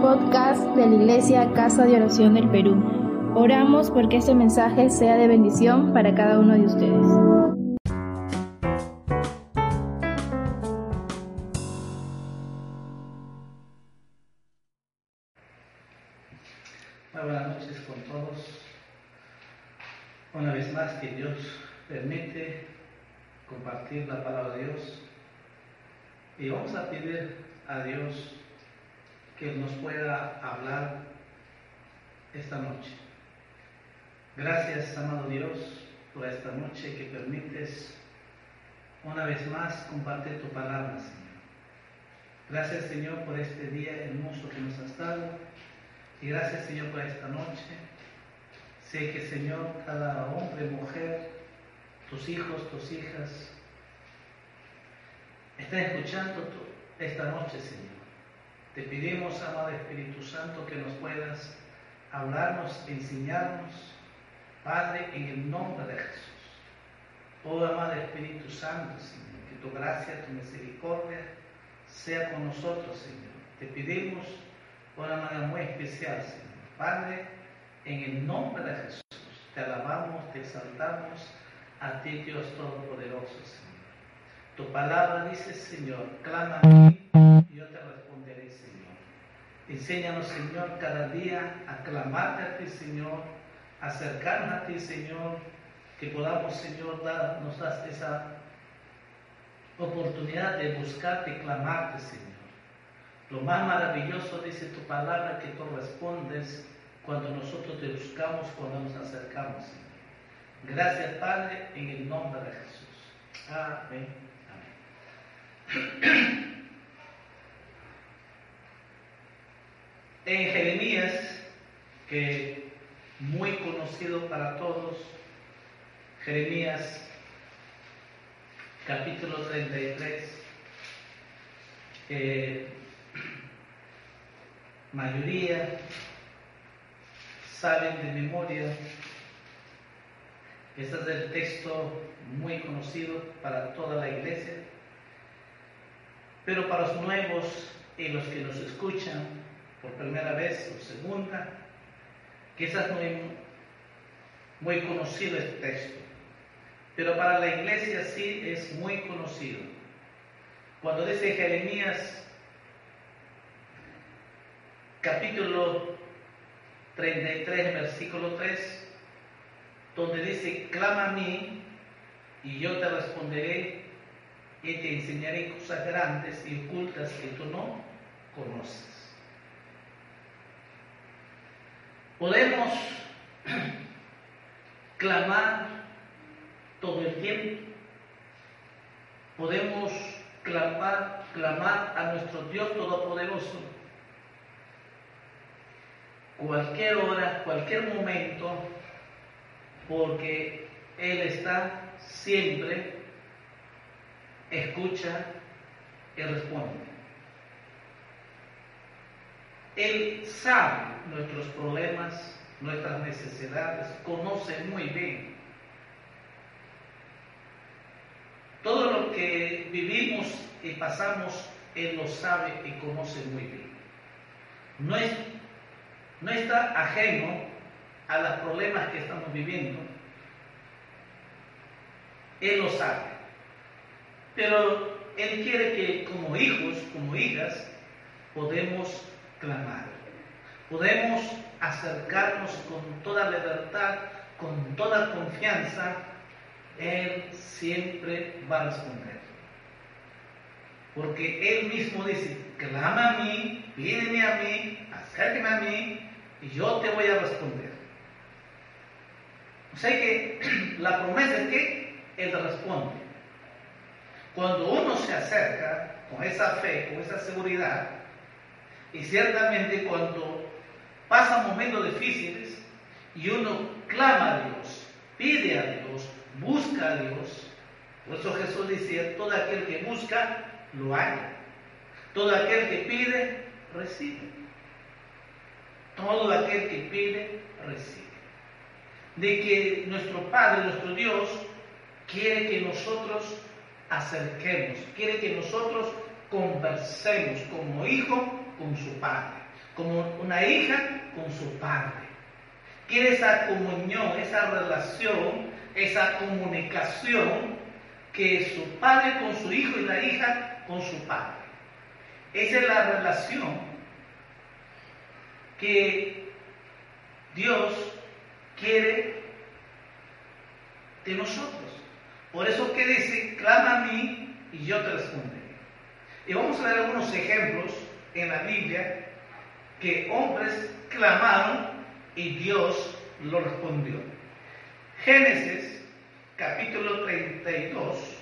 podcast de la Iglesia Casa de Oración del Perú. Oramos porque este mensaje sea de bendición para cada uno de ustedes. buenas noches con todos. Una vez más que Dios permite compartir la palabra de Dios. Y vamos a pedir a Dios que nos pueda hablar esta noche. Gracias, amado Dios, por esta noche que permites una vez más compartir tu palabra, Señor. Gracias, Señor, por este día hermoso que nos has dado. Y gracias, Señor, por esta noche. Sé que, Señor, cada hombre, mujer, tus hijos, tus hijas, están escuchando esta noche, Señor. Te pedimos, amado Espíritu Santo, que nos puedas hablarnos, enseñarnos, Padre, en el nombre de Jesús. Oh, amado Espíritu Santo, Señor, que tu gracia, tu misericordia sea con nosotros, Señor. Te pedimos una manera muy especial, Señor. Padre, en el nombre de Jesús, te alabamos, te exaltamos a ti, Dios Todopoderoso, Señor. Tu palabra dice, Señor, clama a mí y yo te responderé, Señor. Enséñanos, Señor, cada día a clamarte a ti, Señor, acercarnos a ti, Señor, que podamos, Señor, dar, nos das esa oportunidad de buscarte y clamarte, Señor. Lo más maravilloso dice tu palabra que tú respondes cuando nosotros te buscamos, cuando nos acercamos, Señor. Gracias, Padre, en el nombre de Jesús. Amén. Amén. En Jeremías, que muy conocido para todos, Jeremías capítulo 33, eh, mayoría saben de memoria. Este es el texto muy conocido para toda la iglesia, pero para los nuevos y los que nos escuchan por primera vez o segunda, quizás no es muy conocido este texto, pero para la iglesia sí es muy conocido. Cuando dice Jeremías capítulo 33, versículo 3, donde dice, clama a mí y yo te responderé y te enseñaré cosas grandes y ocultas que tú no conoces. Podemos clamar todo el tiempo. Podemos clamar, clamar a nuestro Dios Todopoderoso cualquier hora, cualquier momento, porque Él está siempre, escucha y responde. Él sabe nuestros problemas, nuestras necesidades, conoce muy bien. Todo lo que vivimos y pasamos, Él lo sabe y conoce muy bien. No es no está ajeno a los problemas que estamos viviendo. Él lo sabe. Pero Él quiere que como hijos, como hijas, podemos clamar. Podemos acercarnos con toda libertad, con toda confianza. Él siempre va a responder. Porque Él mismo dice, clama a mí, pídeme a mí, acérqueme a mí, y yo te voy a responder. O sea que la promesa es que Él responde. Cuando uno se acerca con esa fe, con esa seguridad, y ciertamente cuando pasan momentos difíciles y uno clama a Dios, pide a Dios, busca a Dios, por eso Jesús decía, todo aquel que busca, lo haya. Todo aquel que pide, recibe. Todo aquel que pide, recibe. De que nuestro Padre, nuestro Dios, quiere que nosotros acerquemos, quiere que nosotros conversemos como hijo con su Padre, como una hija con su padre. Quiere esa comunión, esa relación, esa comunicación que su padre con su hijo y la hija con su padre. Esa es la relación que Dios quiere de nosotros. Por eso que dice, clama a mí y yo te responderé. Y vamos a ver algunos ejemplos en la Biblia que hombres clamaron y Dios lo respondió. Génesis capítulo 32.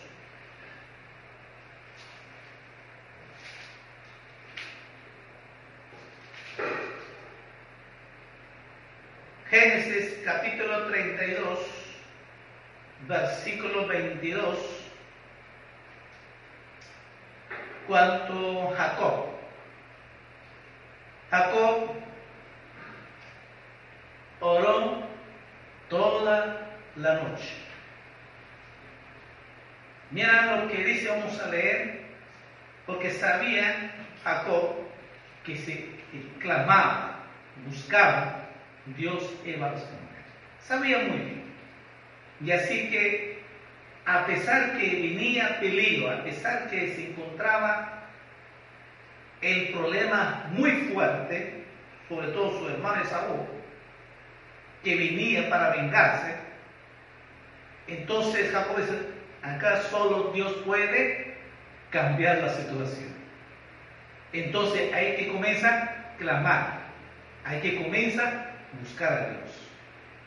Génesis capítulo 32, versículo 22, cuanto Jacob. Jacob oró toda la noche. Mira lo que dice, vamos a leer, porque sabía Jacob que se clamaba, buscaba Dios iba a responder. Sabía muy bien. Y así que, a pesar que venía peligro, a pesar que se encontraba el problema muy fuerte, sobre todo su hermano Esaú, que venía para vengarse, entonces Jacob dice, acá solo Dios puede cambiar la situación. Entonces hay que comenzar a clamar, hay que comenzar buscar a Dios.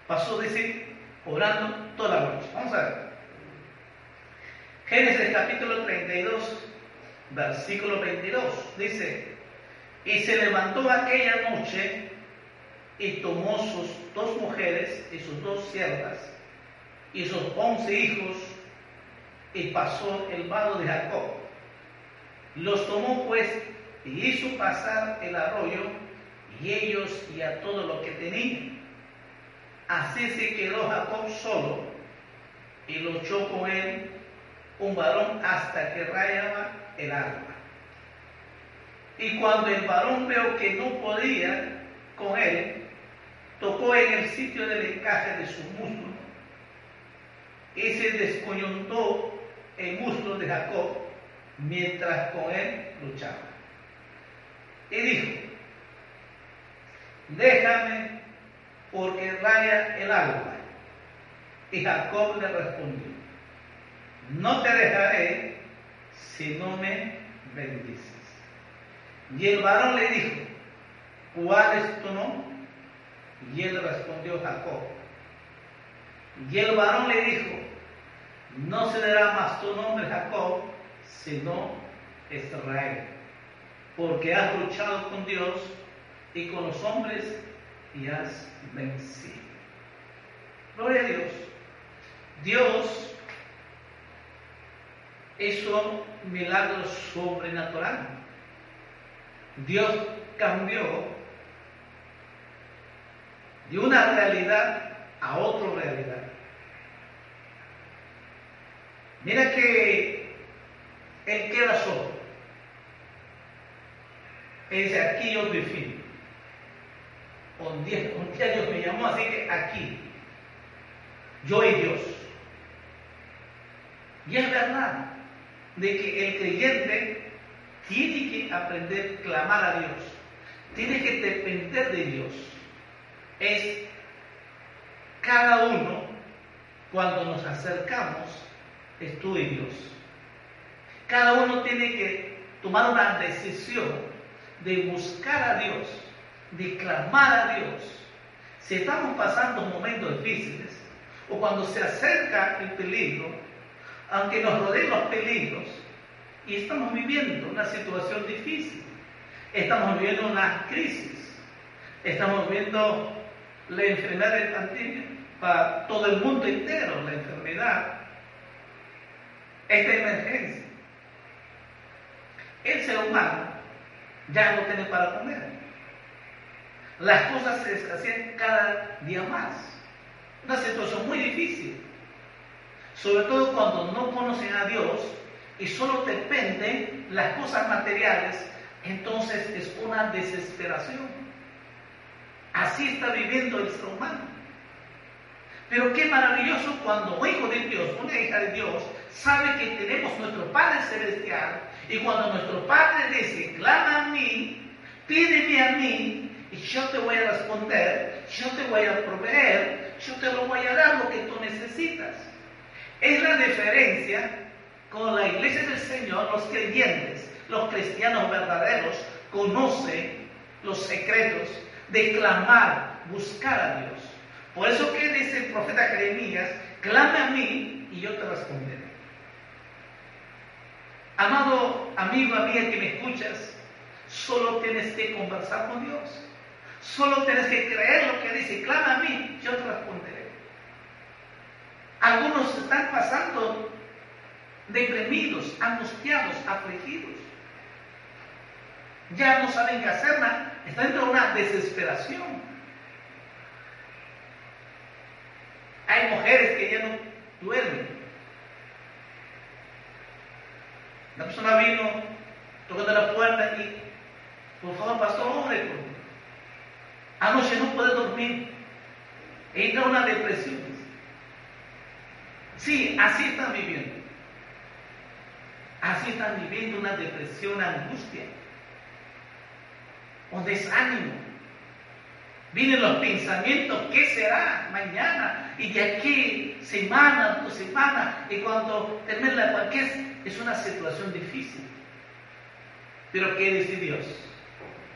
Pasó, dice, orando toda la noche. Vamos a ver. Génesis capítulo 32, versículo 22, dice, y se levantó aquella noche y tomó sus dos mujeres y sus dos siervas y sus once hijos y pasó el vado de Jacob. Los tomó pues y hizo pasar el arroyo y ellos y a todo lo que tenían. Así se quedó Jacob solo y luchó con él un varón hasta que rayaba el alma. Y cuando el varón vio que no podía con él, tocó en el sitio del encaje de su muslo y se descoyuntó el muslo de Jacob mientras con él luchaba. Y dijo, déjame porque raya el alma. Y Jacob le respondió, no te dejaré si no me bendices. Y el varón le dijo, ¿cuál es tu nombre? Y él respondió Jacob. Y el varón le dijo, no se dará más tu nombre Jacob, sino Israel, porque has luchado con Dios y con los hombres y has vencido. Gloria a Dios. Dios hizo milagros sobrenatural. Dios cambió de una realidad a otra realidad. Mira que Él queda solo. Él dice, aquí yo defino. Un día, un día Dios me llamó, así que aquí, yo y Dios. Y es verdad de que el creyente tiene que aprender a clamar a Dios, tiene que depender de Dios. Es cada uno, cuando nos acercamos, es Dios. Cada uno tiene que tomar una decisión de buscar a Dios de clamar a Dios. Si estamos pasando momentos difíciles o cuando se acerca el peligro, aunque nos rodeen los peligros, y estamos viviendo una situación difícil, estamos viviendo una crisis, estamos viendo la enfermedad de pandemia para todo el mundo entero, la enfermedad, esta emergencia. El ser humano ya no tiene para comer las cosas se escasean cada día más. Una situación muy difícil. Sobre todo cuando no conocen a Dios y solo dependen las cosas materiales, entonces es una desesperación. Así está viviendo el ser humano. Pero qué maravilloso cuando un hijo de Dios, una hija de Dios, sabe que tenemos nuestro Padre Celestial y cuando nuestro Padre dice, clama a mí, pídeme a mí y yo te voy a responder, yo te voy a proveer, yo te lo voy a dar lo que tú necesitas. Es la diferencia con la iglesia del Señor, los creyentes, los cristianos verdaderos, conocen los secretos de clamar, buscar a Dios. Por eso que dice el profeta Jeremías, clame a mí y yo te responderé. Amado amigo, amiga que me escuchas, solo tienes que conversar con Dios. Solo tienes que creer lo que dice, clama a mí, yo te responderé. Algunos están pasando deprimidos, angustiados, afligidos. Ya no saben qué hacer, están en una desesperación. Hay mujeres que ya no duermen. La persona vino tocando la puerta y, por favor, pastor, mí. Anoche no puede dormir. Entra una depresión. Sí, así están viviendo. Así están viviendo una depresión, angustia, un desánimo. Vienen los pensamientos, ¿qué será mañana? Y de aquí, semana, dos semanas, y cuando termina la cualquier es una situación difícil. Pero ¿qué dice Dios?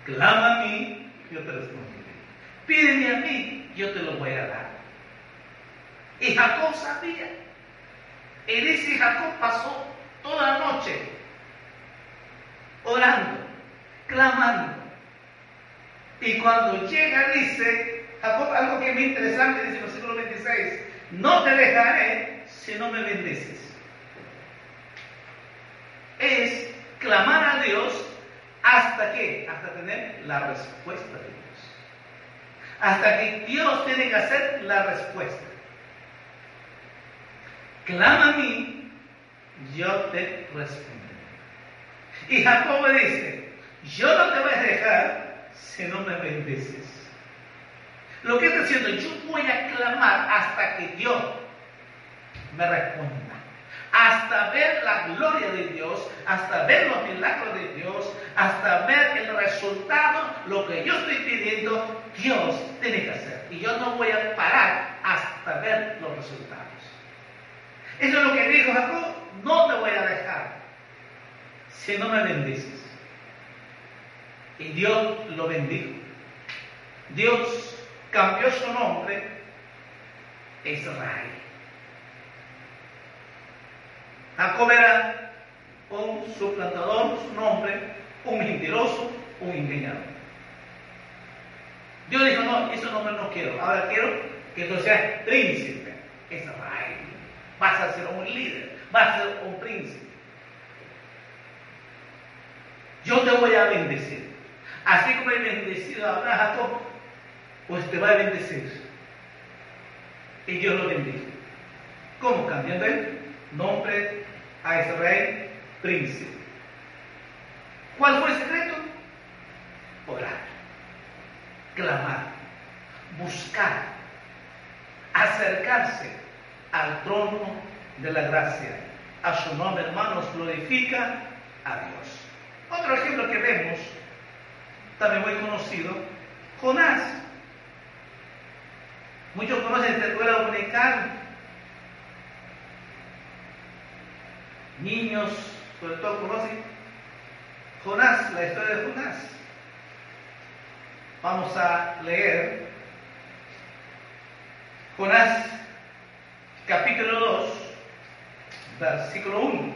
Clama a mí, yo te responderé. Pídeme a mí, yo te lo voy a dar. Y Jacob sabía. Y dice Jacob pasó toda la noche orando, clamando. Y cuando llega dice, Jacob, algo que es muy interesante, dice en el versículo 26, no te dejaré si no me bendices. Es clamar a Dios hasta que, hasta tener la respuesta de Dios. Hasta que Dios tiene que hacer la respuesta. Clama a mí, yo te responderé. Y Jacob dice, yo no te voy a dejar si no me bendices. Lo que está diciendo, yo voy a clamar hasta que Dios me responda. Hasta ver la gloria de Dios, hasta ver los milagros de Dios, hasta ver el resultado, lo que yo estoy pidiendo, Dios tiene que hacer. Y yo no voy a parar hasta ver los resultados. Eso es lo que dijo Jacob, no te voy a dejar si no me bendices. Y Dios lo bendijo. Dios cambió su nombre Israel. Jacob era un suplantador, su nombre, un mentiroso, un engañador. Dios dijo, no, nombre no quiero. Ahora quiero que tú seas príncipe. Israel. Vas a ser un líder, vas a ser un príncipe. Yo te voy a bendecir. Así como he bendecido a Abraham, pues te va a bendecir. Y Dios lo bendijo. ¿Cómo? Cambiando el nombre a Israel príncipe. ¿Cuál fue el secreto? Orar, clamar, buscar, acercarse al trono de la gracia. A su nombre, hermanos, glorifica a Dios. Otro ejemplo que vemos también muy conocido, Jonás. Muchos conocen esta escuela dominical. Niños, sobre todo conocen Jonás, la historia de Jonás. Vamos a leer Jonás capítulo 2, versículo 1.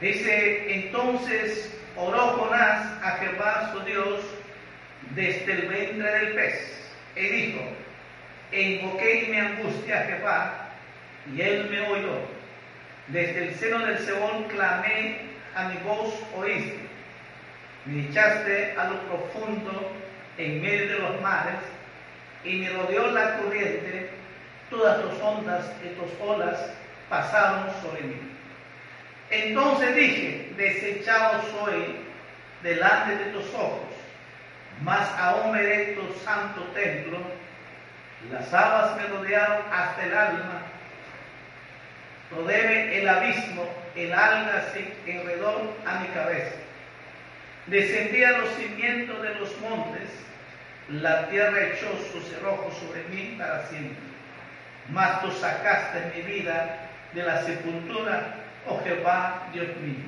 Dice, entonces oró Jonás a Jehová su Dios desde el vientre del pez y dijo, invoqué mi angustia a Jehová y él me oyó. Desde el seno del Seón clamé a mi voz oíste. Me echaste a lo profundo en medio de los mares y me rodeó la corriente, todas tus ondas y tus olas pasaron sobre mí. Entonces dije, desechado soy delante de tus ojos, más aún me erecto santo templo, las aguas me rodearon hasta el alma, rodeé el abismo, el alga se enredó a mi cabeza. Descendí a los cimientos de los montes, la tierra echó su cerrojo sobre mí para siempre. Mas tú sacaste mi vida de la sepultura, oh Jehová, Dios mío.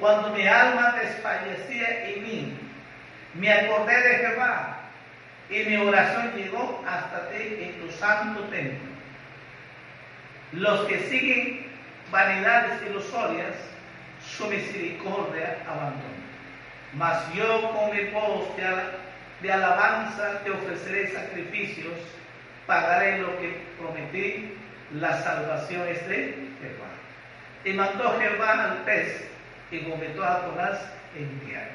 Cuando mi alma desfallecía en mí, me acordé de Jehová y mi oración llegó hasta ti en tu santo templo. Los que siguen vanidades ilusorias, su misericordia abandona. Mas yo con mi voz de, alabanza te ofreceré sacrificios, pagaré lo que prometí, la salvación es de Jehová. Y mandó Jehová al pez y vomitó a Jonás en tierra.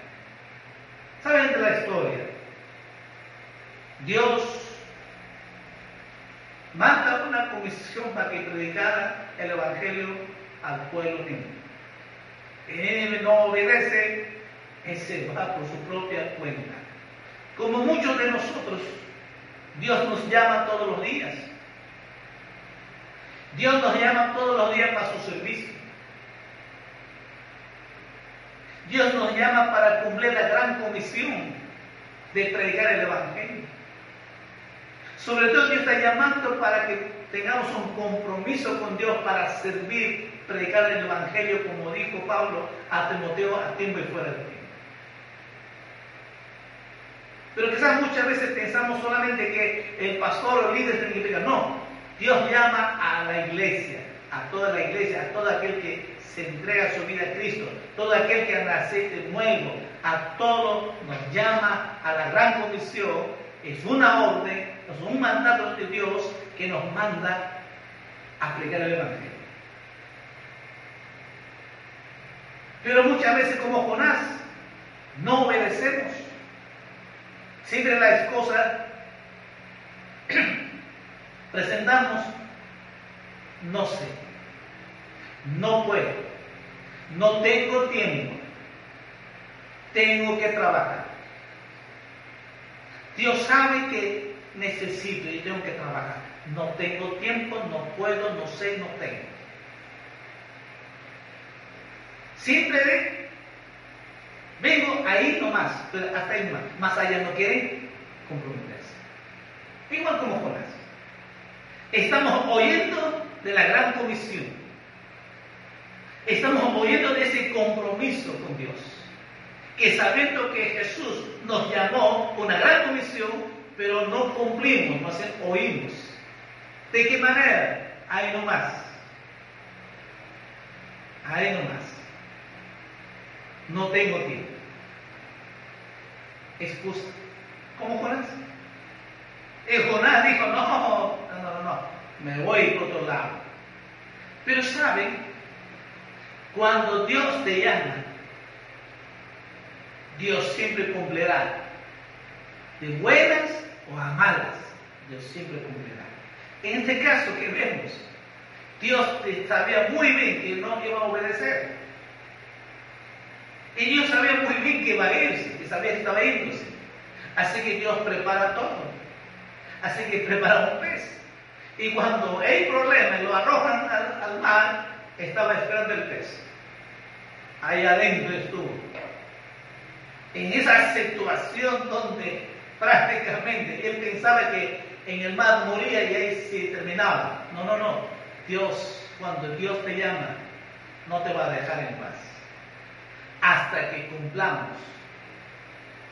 ¿Saben de la historia? Dios manda una comisión para que predicara el Evangelio al pueblo mismo. Él no obedece, ese va por su propia cuenta. Como muchos de nosotros, Dios nos llama todos los días. Dios nos llama todos los días para su servicio. Dios nos llama para cumplir la gran comisión de predicar el Evangelio. Sobre todo Dios está llamando para que tengamos un compromiso con Dios para servir, predicar el Evangelio, como dijo Pablo a Timoteo, a tiempo y fuera de tiempo. Pero quizás muchas veces pensamos solamente que el pastor o el líder tiene que. No, Dios llama a la iglesia, a toda la iglesia, a todo aquel que se entrega su vida a Cristo, todo aquel que nace nuevo, a todo nos llama a la gran comisión, es una orden, es un mandato de Dios que nos manda a predicar el Evangelio. Pero muchas veces como Jonás, no obedecemos. Siempre la excusa presentamos, no sé, no puedo, no tengo tiempo, tengo que trabajar. Dios sabe que necesito y tengo que trabajar. No tengo tiempo, no puedo, no sé, no tengo. Siempre ahí nomás, hasta ahí más. Más allá no quieren comprometerse. Igual como Jonás. Estamos oyendo de la gran comisión. Estamos oyendo de ese compromiso con Dios. Que sabiendo que Jesús nos llamó una gran comisión, pero no cumplimos, no oímos. ¿De qué manera? Ahí nomás. Ahí nomás. No tengo tiempo. Excusa. ¿Cómo Jonás? Y Jonás dijo, no, no, no, no, me voy por otro lado. Pero saben, cuando Dios te llama, Dios siempre cumplirá. De buenas o a malas, Dios siempre cumplirá. En este caso que vemos, Dios sabía muy bien que no iba a obedecer. Y Dios sabía muy bien que iba a irse, que sabía que estaba yéndose. Así que Dios prepara todo. Así que prepara un pez. Y cuando hay problema y lo arrojan al, al mar, estaba esperando el pez. Ahí adentro estuvo. En esa situación donde prácticamente él pensaba que en el mar moría y ahí se terminaba. No, no, no. Dios, cuando Dios te llama, no te va a dejar en paz. Hasta que cumplamos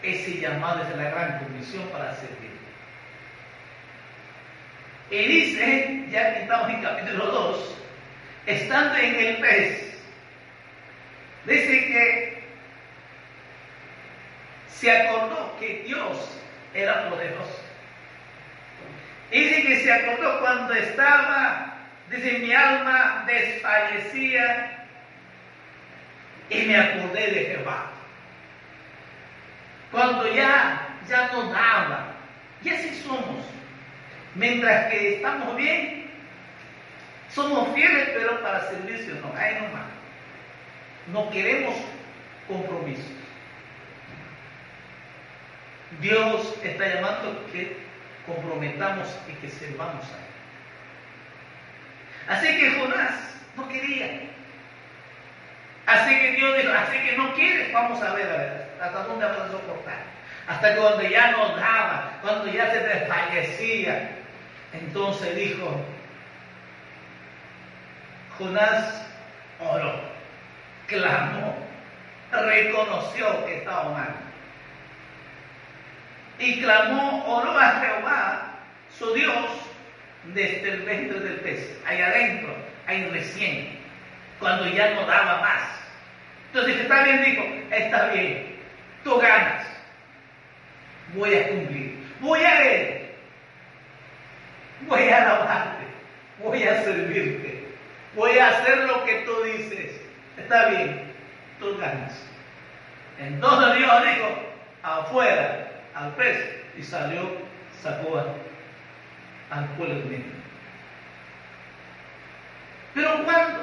ese llamado desde la gran comisión para servir. Y dice, ya que estamos en capítulo 2, estando en el pez, dice que se acordó que Dios era poderoso. Dice que se acordó cuando estaba, dice, mi alma desfallecía y me acordé de Jehová. Cuando ya, ya no daba. Y así somos. Mientras que estamos bien, somos fieles, pero para servicio no, hay nomás. No queremos compromisos. Dios está llamando que comprometamos y que sirvamos a Él. Así que Jonás no quería. Así que Dios dijo, así que no quieres, vamos a ver, a ver hasta dónde vas a soportar. Hasta que cuando ya no daba, cuando ya se desfallecía, entonces dijo, Jonás oró, clamó, reconoció que estaba mal. Y clamó, oró a Jehová, su Dios, desde el ventre del pez, ahí adentro, ahí recién, cuando ya no daba más. Entonces está bien, dijo, está bien, tú ganas, voy a cumplir, voy a ver, voy a alabarte, voy a servirte, voy a hacer lo que tú dices, está bien, tú ganas. Entonces Dios dijo, afuera, al pez, y salió, sacó al pueblo de Pero cuando,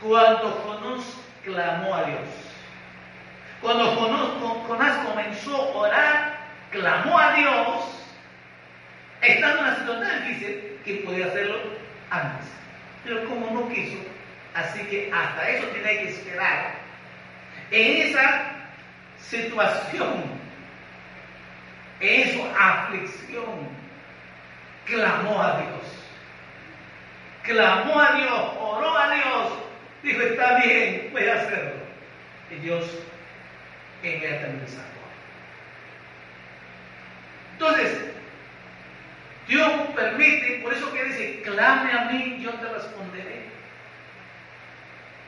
cuando Jonás clamó a Dios, cuando Jonás comenzó a orar, clamó a Dios, estando en una situación difícil, que podía hacerlo antes. Pero como no quiso, así que hasta eso tiene que esperar. En esa situación, en esa aflicción, clamó a Dios. Clamó a Dios, oró a Dios, dijo, está bien, voy a hacerlo. Y Dios inmediatamente sacó. Entonces, Dios permite, por eso que dice, clame a mí, yo te responderé.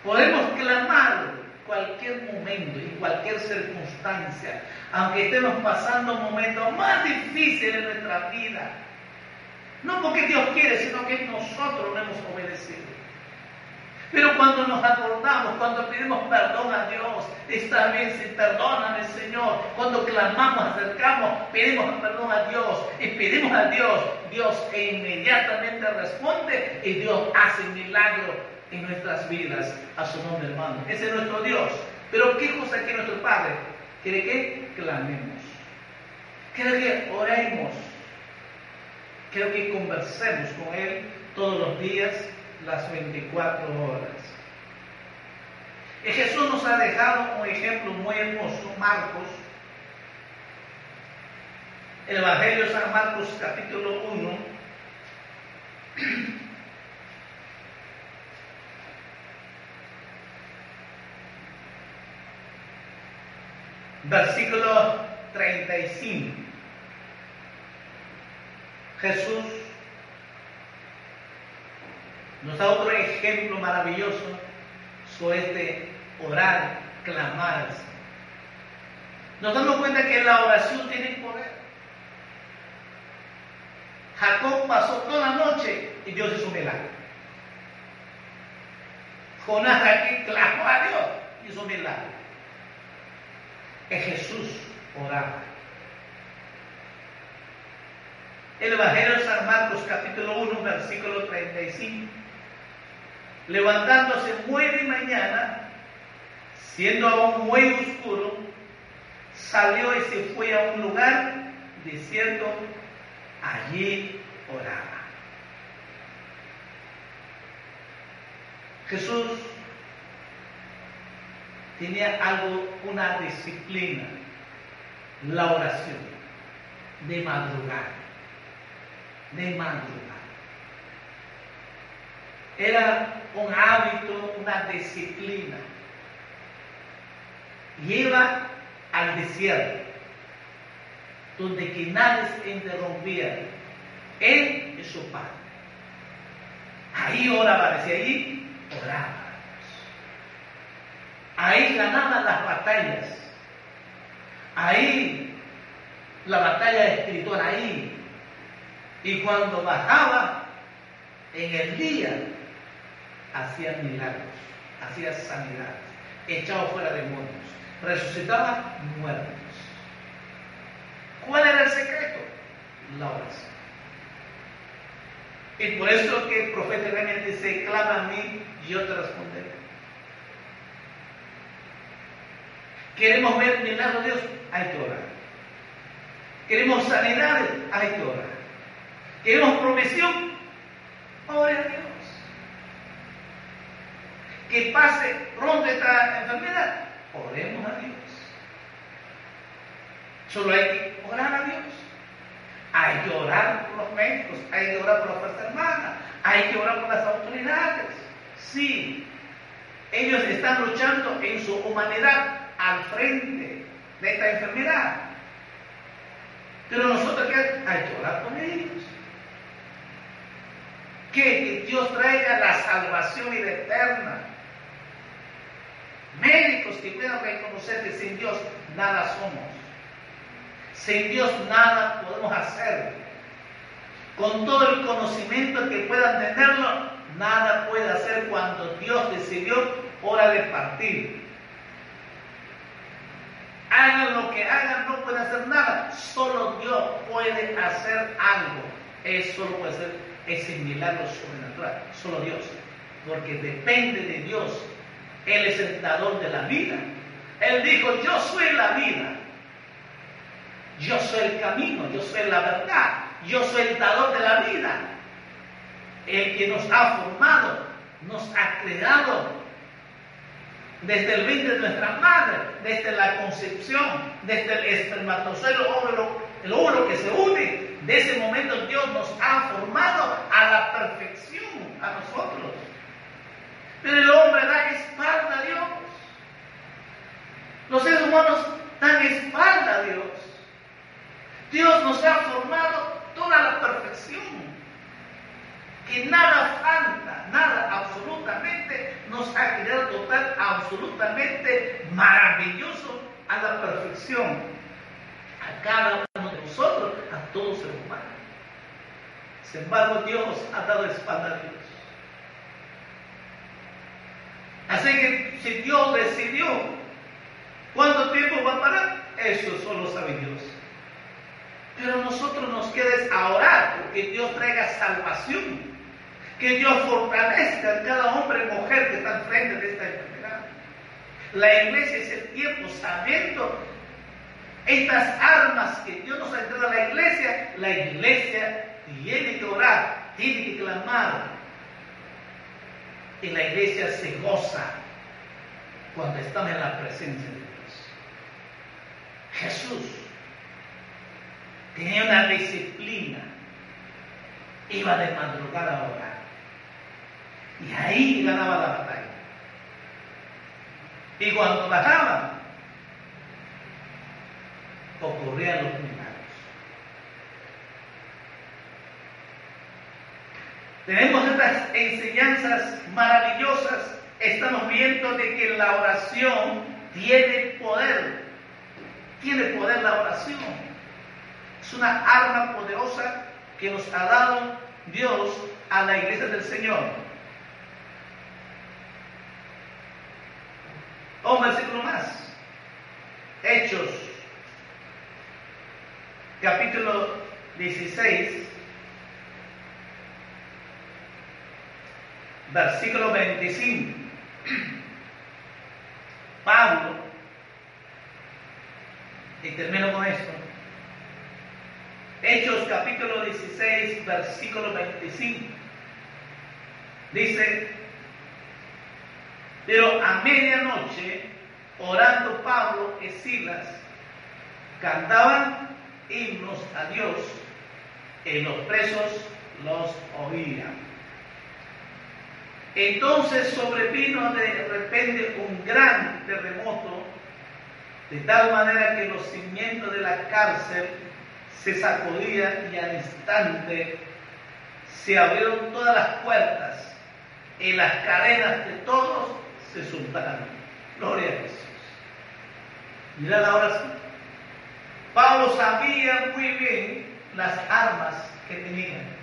Podemos clamar cualquier momento y cualquier circunstancia, aunque estemos pasando momentos más difíciles en nuestra vida. No porque Dios quiere, sino que nosotros no hemos obedecido. Pero cuando nos acordamos, cuando pedimos perdón a Dios, está bien, si perdóname Señor. Cuando clamamos, acercamos, pedimos perdón a Dios y pedimos a Dios, Dios inmediatamente responde y Dios hace milagro en nuestras vidas a su nombre, hermano. Ese es nuestro Dios. Pero ¿qué cosa quiere nuestro Padre? Quiere que clamemos. Quiere que oremos. Quiere que conversemos con Él todos los días las 24 horas. Y Jesús nos ha dejado un ejemplo muy hermoso, Marcos, el Evangelio de San Marcos capítulo 1, versículo 35. Jesús nos da otro ejemplo maravilloso sobre este orar, clamar Nos damos cuenta que la oración tiene poder. Jacob pasó toda la noche y Dios hizo un milagro. Jonás aquí clamó a Dios y hizo un milagro. Es Jesús oraba. El Evangelio de San Marcos capítulo 1 versículo 35 levantándose muy de mañana, siendo aún muy oscuro, salió y se fue a un lugar desierto, allí oraba. Jesús tenía algo, una disciplina, la oración, de madrugar, de madrugar. Era un hábito, una disciplina. Lleva al desierto, donde que nadie se interrumpía. Él y su padre. Ahí oraba, decía allí, oraba. Ahí ganaba las batallas. Ahí la batalla espiritual, ahí. Y cuando bajaba en el día, hacía milagros, hacía sanidades, echaba fuera demonios, resucitaba muertos. ¿Cuál era el secreto? La oración. Y por eso que el profeta Daniel dice, clama a mí, yo te responderé. ¿Queremos ver milagros de Dios? Hay que orar. Queremos sanidades, hay que orar. Queremos provisión, ore a Dios. Que pase pronto esta enfermedad, oremos a Dios. Solo hay que orar a Dios. Hay que orar por los médicos, hay que orar por las fuerzas hermanas, hay que orar por las autoridades. Sí, ellos están luchando en su humanidad al frente de esta enfermedad. Pero nosotros ¿qué? hay que orar por ellos. Que Dios traiga la salvación y la eterna. Médicos que puedan reconocer que sin Dios nada somos. Sin Dios nada podemos hacer. Con todo el conocimiento que puedan tenerlo, nada puede hacer cuando Dios decidió hora de partir. Hagan lo que hagan, no pueden hacer nada. Solo Dios puede hacer algo. Eso lo puede hacer ese milagro sobrenatural. Solo Dios. Porque depende de Dios. Él es el dador de la vida. Él dijo, yo soy la vida. Yo soy el camino, yo soy la verdad, yo soy el dador de la vida. El que nos ha formado, nos ha creado desde el vientre de nuestra madre, desde la concepción, desde el espermatozoide, el óvulo que se une. De ese momento Dios nos ha formado a la perfección, a nosotros. Pero el hombre da espalda a Dios. Los seres humanos dan espalda a Dios. Dios nos ha formado toda la perfección. Que nada falta, nada absolutamente nos ha creado total, absolutamente maravilloso a la perfección. A cada uno de nosotros, a todo ser humano. Sin embargo, Dios ha dado espalda a Dios. Así que si Dios decidió cuánto tiempo va a parar, eso solo sabe Dios. Pero nosotros nos queda a orar porque Dios traiga salvación. Que Dios fortalezca a cada hombre y mujer que está frente de esta enfermedad. La iglesia es el tiempo sabiendo estas armas que Dios nos ha entregado a la iglesia. La iglesia tiene que orar, tiene que clamar. Y la iglesia se goza cuando estamos en la presencia de Dios. Jesús tenía una disciplina, iba de madrugada a orar. Y ahí ganaba la batalla. Y cuando bajaba, ocurrían los milagros. Tenemos estas enseñanzas maravillosas. Estamos viendo de que la oración tiene poder. Tiene poder la oración. Es una arma poderosa que nos ha dado Dios a la iglesia del Señor. Un versículo más. Hechos, capítulo 16, versículo 25. Pablo, y termino con esto, Hechos capítulo 16, versículo 25. Dice, pero a medianoche, orando Pablo y Silas, cantaban himnos a Dios y los presos los oían. Entonces sobrevino de repente un gran terremoto, de tal manera que los cimientos de la cárcel se sacudían y al instante se abrieron todas las puertas y las cadenas de todos se soltaron. Gloria a Jesús. Mira la oración. Pablo sabía muy bien las armas que tenían.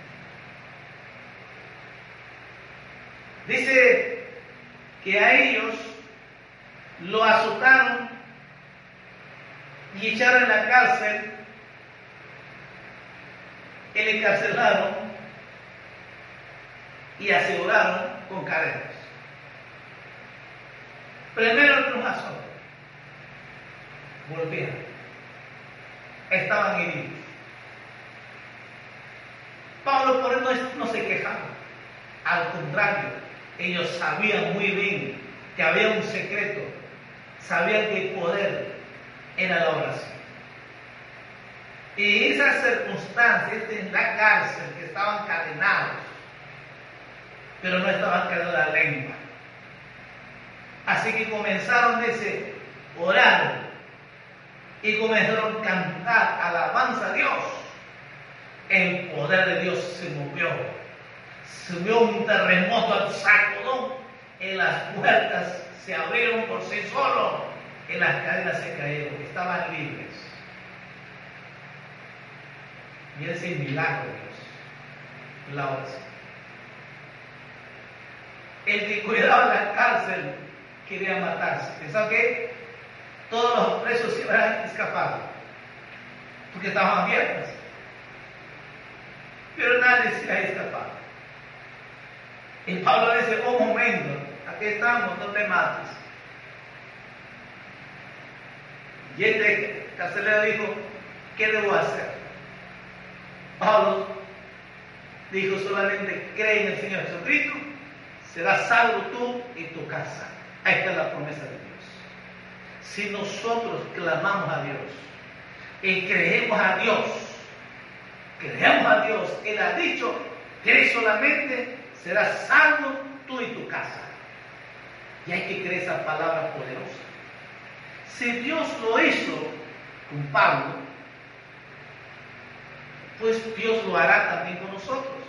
Dice que a ellos lo azotaron y echaron en la cárcel y le encarcelaron y aseguraron con cadenas. Primero el azotó, volvieron. estaban heridos. Pablo por eso no se quejaba. Al contrario, ellos sabían muy bien que había un secreto, sabían que el poder era la oración. Y esas circunstancias en la cárcel que estaban cadenados, pero no estaban cadenados la lengua. Así que comenzaron a orar y comenzaron a cantar alabanza a Dios. El poder de Dios se movió. Se vio un terremoto al sacudón y las puertas se abrieron por sí solos y las cadenas se cayeron. Estaban libres. Y ese milagro Dios, la oración. El que cuidaba la cárcel quería matarse. Pensaba que todos los presos iban a escapar, porque estaban abiertas. Pero nadie se ha escapado. Y Pablo dice, un momento, aquí estamos, no te mates. Y este carcelero dijo, ¿qué debo hacer? Pablo dijo solamente, cree en el Señor Jesucristo, serás salvo tú y tu casa. Ahí está la promesa de Dios. Si nosotros clamamos a Dios y creemos a Dios, creemos a Dios, Él ha dicho que solamente serás salvo tú y tu casa. Y hay que creer esa palabra poderosa. Si Dios lo hizo con Pablo, pues Dios lo hará también con nosotros.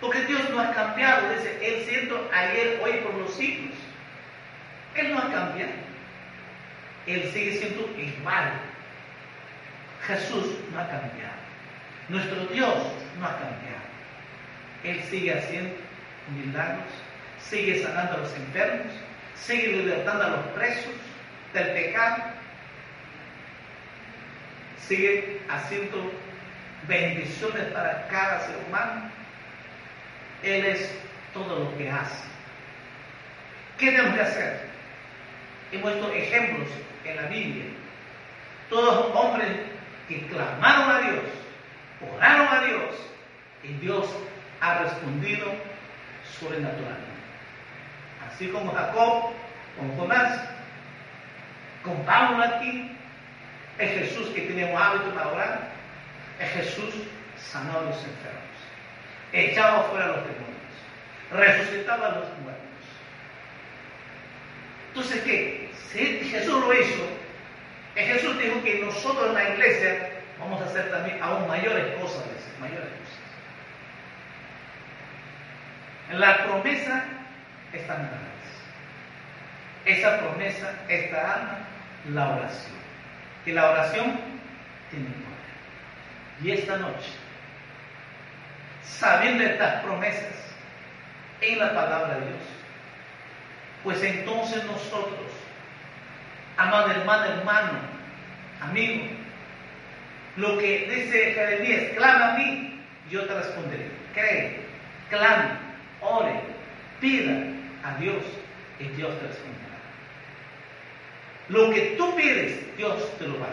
Porque Dios no ha cambiado, dice, Él siento ayer, hoy, por los siglos. Él no ha cambiado. Él sigue siendo igual. Jesús no ha cambiado. Nuestro Dios no ha cambiado. Él sigue haciendo milagros, sigue sanando a los enfermos, sigue libertando a los presos del pecado, sigue haciendo bendiciones para cada ser humano. Él es todo lo que hace. ¿Qué tenemos que hacer? Hemos visto ejemplos en la Biblia. Todos hombres que clamaron a Dios, oraron a Dios, y Dios ha respondido sobrenaturalmente. Así como Jacob, con Jonás, con Pablo aquí, es Jesús que un hábito para orar, es Jesús sanó a los enfermos, echaba fuera a los demonios, resucitaba a los muertos. Entonces, ¿qué? Si Jesús lo hizo, Jesús dijo que nosotros en la iglesia vamos a hacer también aún mayores cosas, mayores cosas. La promesa está en Esa promesa está en la oración. Y la oración tiene poder. Y esta noche, sabiendo estas promesas en la palabra de Dios, pues entonces nosotros, amado hermano, hermano, amigo, lo que dice Jeremías, clama a mí, yo te responderé. Cree, clame, ore, pida a Dios y Dios te responderá. Lo que tú pides, Dios te lo va.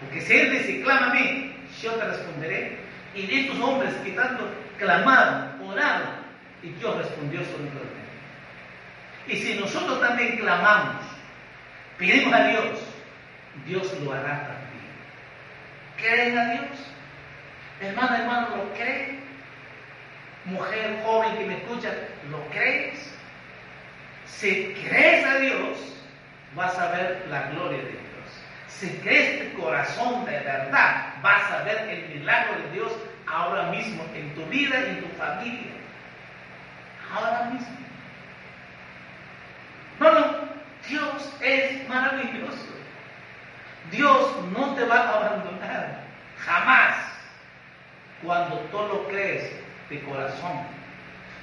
Porque si Él dice, clama a mí, yo te responderé. Y estos hombres que tanto clamaron, oraron, y Dios respondió sobre. Y si nosotros también clamamos, pedimos a Dios, Dios lo hará también. ¿Creen a Dios? Hermano, hermano, ¿lo cree? Mujer joven que me escucha, ¿lo crees? Si crees a Dios, vas a ver la gloria de Dios. Si crees tu corazón de verdad, vas a ver el milagro de Dios ahora mismo en tu vida y en tu familia. Ahora mismo. No, Dios es maravilloso. Dios no te va a abandonar. Jamás. Cuando tú lo crees de corazón.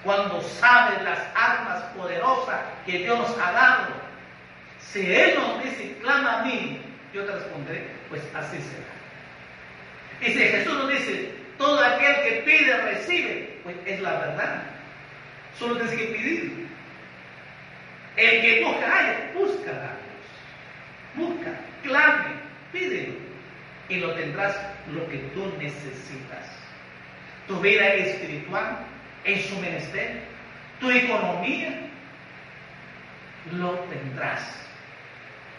Cuando sabes las armas poderosas que Dios ha dado. Si Él nos dice, clama a mí, yo te responderé, pues así será. Y si Jesús nos dice, todo aquel que pide, recibe, pues es la verdad. Solo tienes que pedir. El que no haya, busca a Dios. Busca, clame, pídelo. y lo tendrás lo que tú necesitas. Tu vida espiritual en su menester, tu economía, lo tendrás.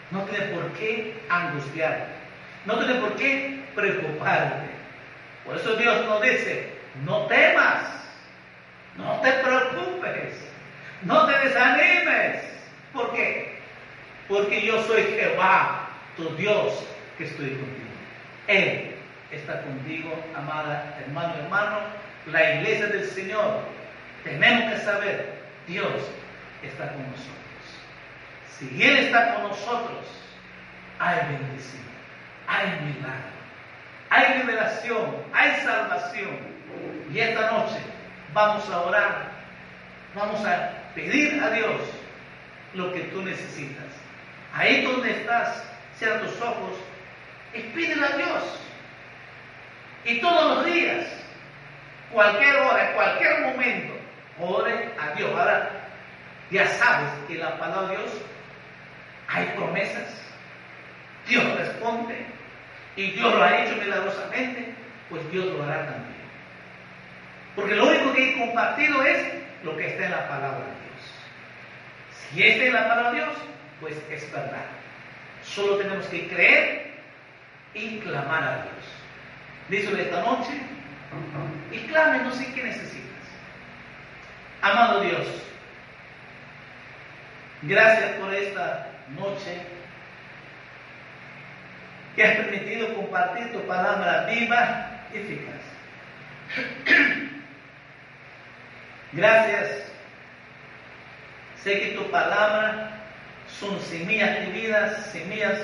No tienes por qué angustiarte, no tienes por qué preocuparte. Por eso Dios nos dice, no temas, no te preocupes, no te desanimes. ¿Por qué? Porque yo soy Jehová, tu Dios, que estoy contigo. Él está contigo, amada hermano, hermano. La iglesia del Señor, tenemos que saber, Dios está con nosotros. Si Él está con nosotros, hay bendición, hay milagro, hay liberación, hay salvación. Y esta noche vamos a orar, vamos a pedir a Dios lo que tú necesitas. Ahí donde estás, cierra tus ojos y pídele a Dios. Y todos los días, cualquier hora, cualquier momento, ore a Dios. Ahora, ya sabes que la palabra de Dios hay promesas. Dios responde. Y Dios lo ha hecho milagrosamente, pues Dios lo hará también. Porque lo único que he compartido es lo que está en la palabra de Dios. Si está en la palabra de Dios, pues es verdad. Solo tenemos que creer y clamar a Dios. Díselo esta noche y clame, no sé qué necesitas. Amado Dios, gracias por esta noche que has permitido compartir tu palabra viva y eficaz. Gracias. Sé que tu palabra son semillas vividas, semillas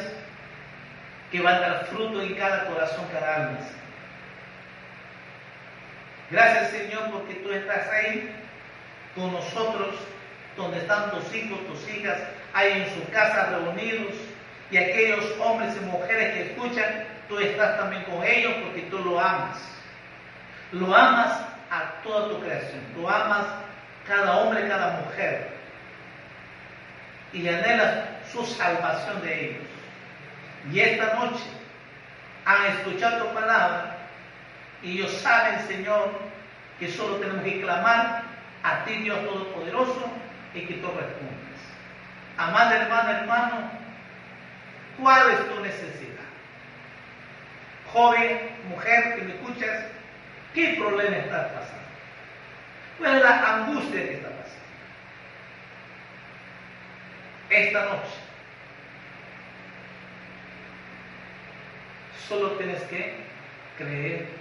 que van a dar fruto en cada corazón, cada alma. Gracias Señor porque tú estás ahí con nosotros, donde están tus hijos, tus hijas, ahí en su casa reunidos, y aquellos hombres y mujeres que escuchan, tú estás también con ellos porque tú lo amas. Lo amas a toda tu creación, tú amas cada hombre, cada mujer, y anhelas su salvación de ellos. Y esta noche han escuchado tu palabra y ellos saben, Señor, que solo tenemos que clamar a ti, Dios Todopoderoso, y que tú respondas. Amada hermana, hermano, ¿cuál es tu necesidad? Joven, mujer que me escuchas, ¿qué problema estás pasando? ¿Cuál es la angustia que está pasando? Esta noche solo tienes que creer.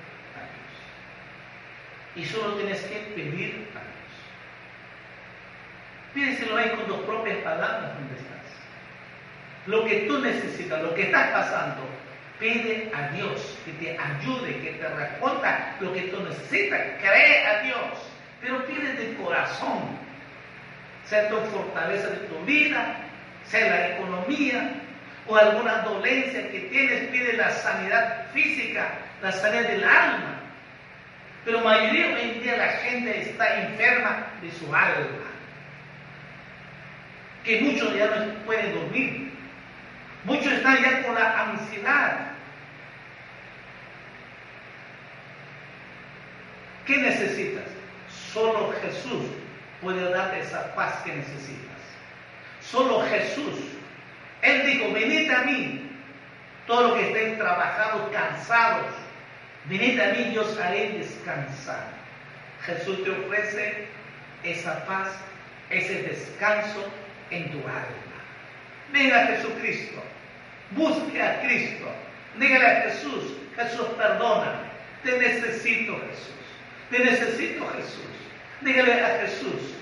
Y solo tienes que pedir a Dios. Pídeselo ahí con tus propias palabras donde estás. Lo que tú necesitas, lo que estás pasando, pide a Dios que te ayude, que te responda lo que tú necesitas. Cree a Dios, pero pide de corazón. Sea tu fortaleza de tu vida, sea la economía, o alguna dolencia que tienes, pide la sanidad física, la sanidad del alma. Pero mayoría hoy día la gente está enferma de su alma. Que muchos ya no pueden dormir. Muchos están ya con la ansiedad. ¿Qué necesitas? Solo Jesús puede darte esa paz que necesitas. Solo Jesús él dijo, venid a mí, todos los que estén trabajados, cansados, venid a mí, yo os haré descansar. Jesús te ofrece esa paz, ese descanso en tu alma. Venga a Jesucristo, busque a Cristo, dígale a Jesús, Jesús perdóname, te necesito Jesús, te necesito Jesús. Dígale a Jesús,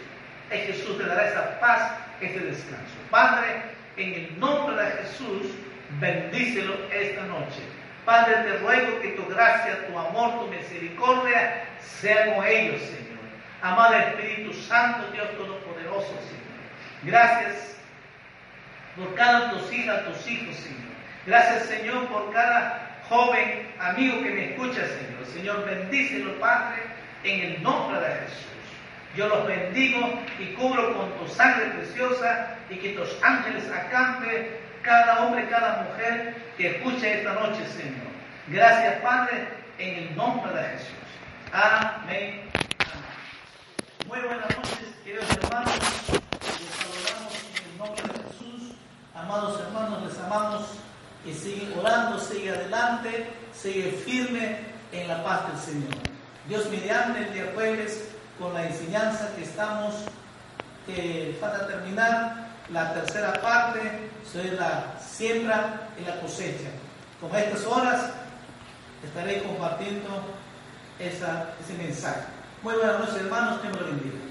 y Jesús te dará esa paz, ese descanso. Padre, en el nombre de Jesús, bendícelo esta noche. Padre, te ruego que tu gracia, tu amor, tu misericordia sean con ellos, Señor. Amado Espíritu Santo, Dios Todopoderoso, Señor. Gracias por cada tus hijas, tus hijos, Señor. Gracias, Señor, por cada joven amigo que me escucha, Señor. Señor, bendícelo, Padre, en el nombre de Jesús. Yo los bendigo y cubro con tu sangre preciosa y que tus ángeles acampe cada hombre, cada mujer que escuche esta noche, Señor. Gracias, Padre, en el nombre de Jesús. Amén. Muy buenas noches, queridos hermanos. Les saludamos en el nombre de Jesús. Amados hermanos, les amamos y sigue orando, sigue adelante, sigue firme en la paz del Señor. Dios mediante el día jueves con la enseñanza que estamos, que falta terminar, la tercera parte sobre la siembra y la cosecha. Con estas horas estaré compartiendo ese mensaje. Muy buenas noches hermanos, que me lo bendiga.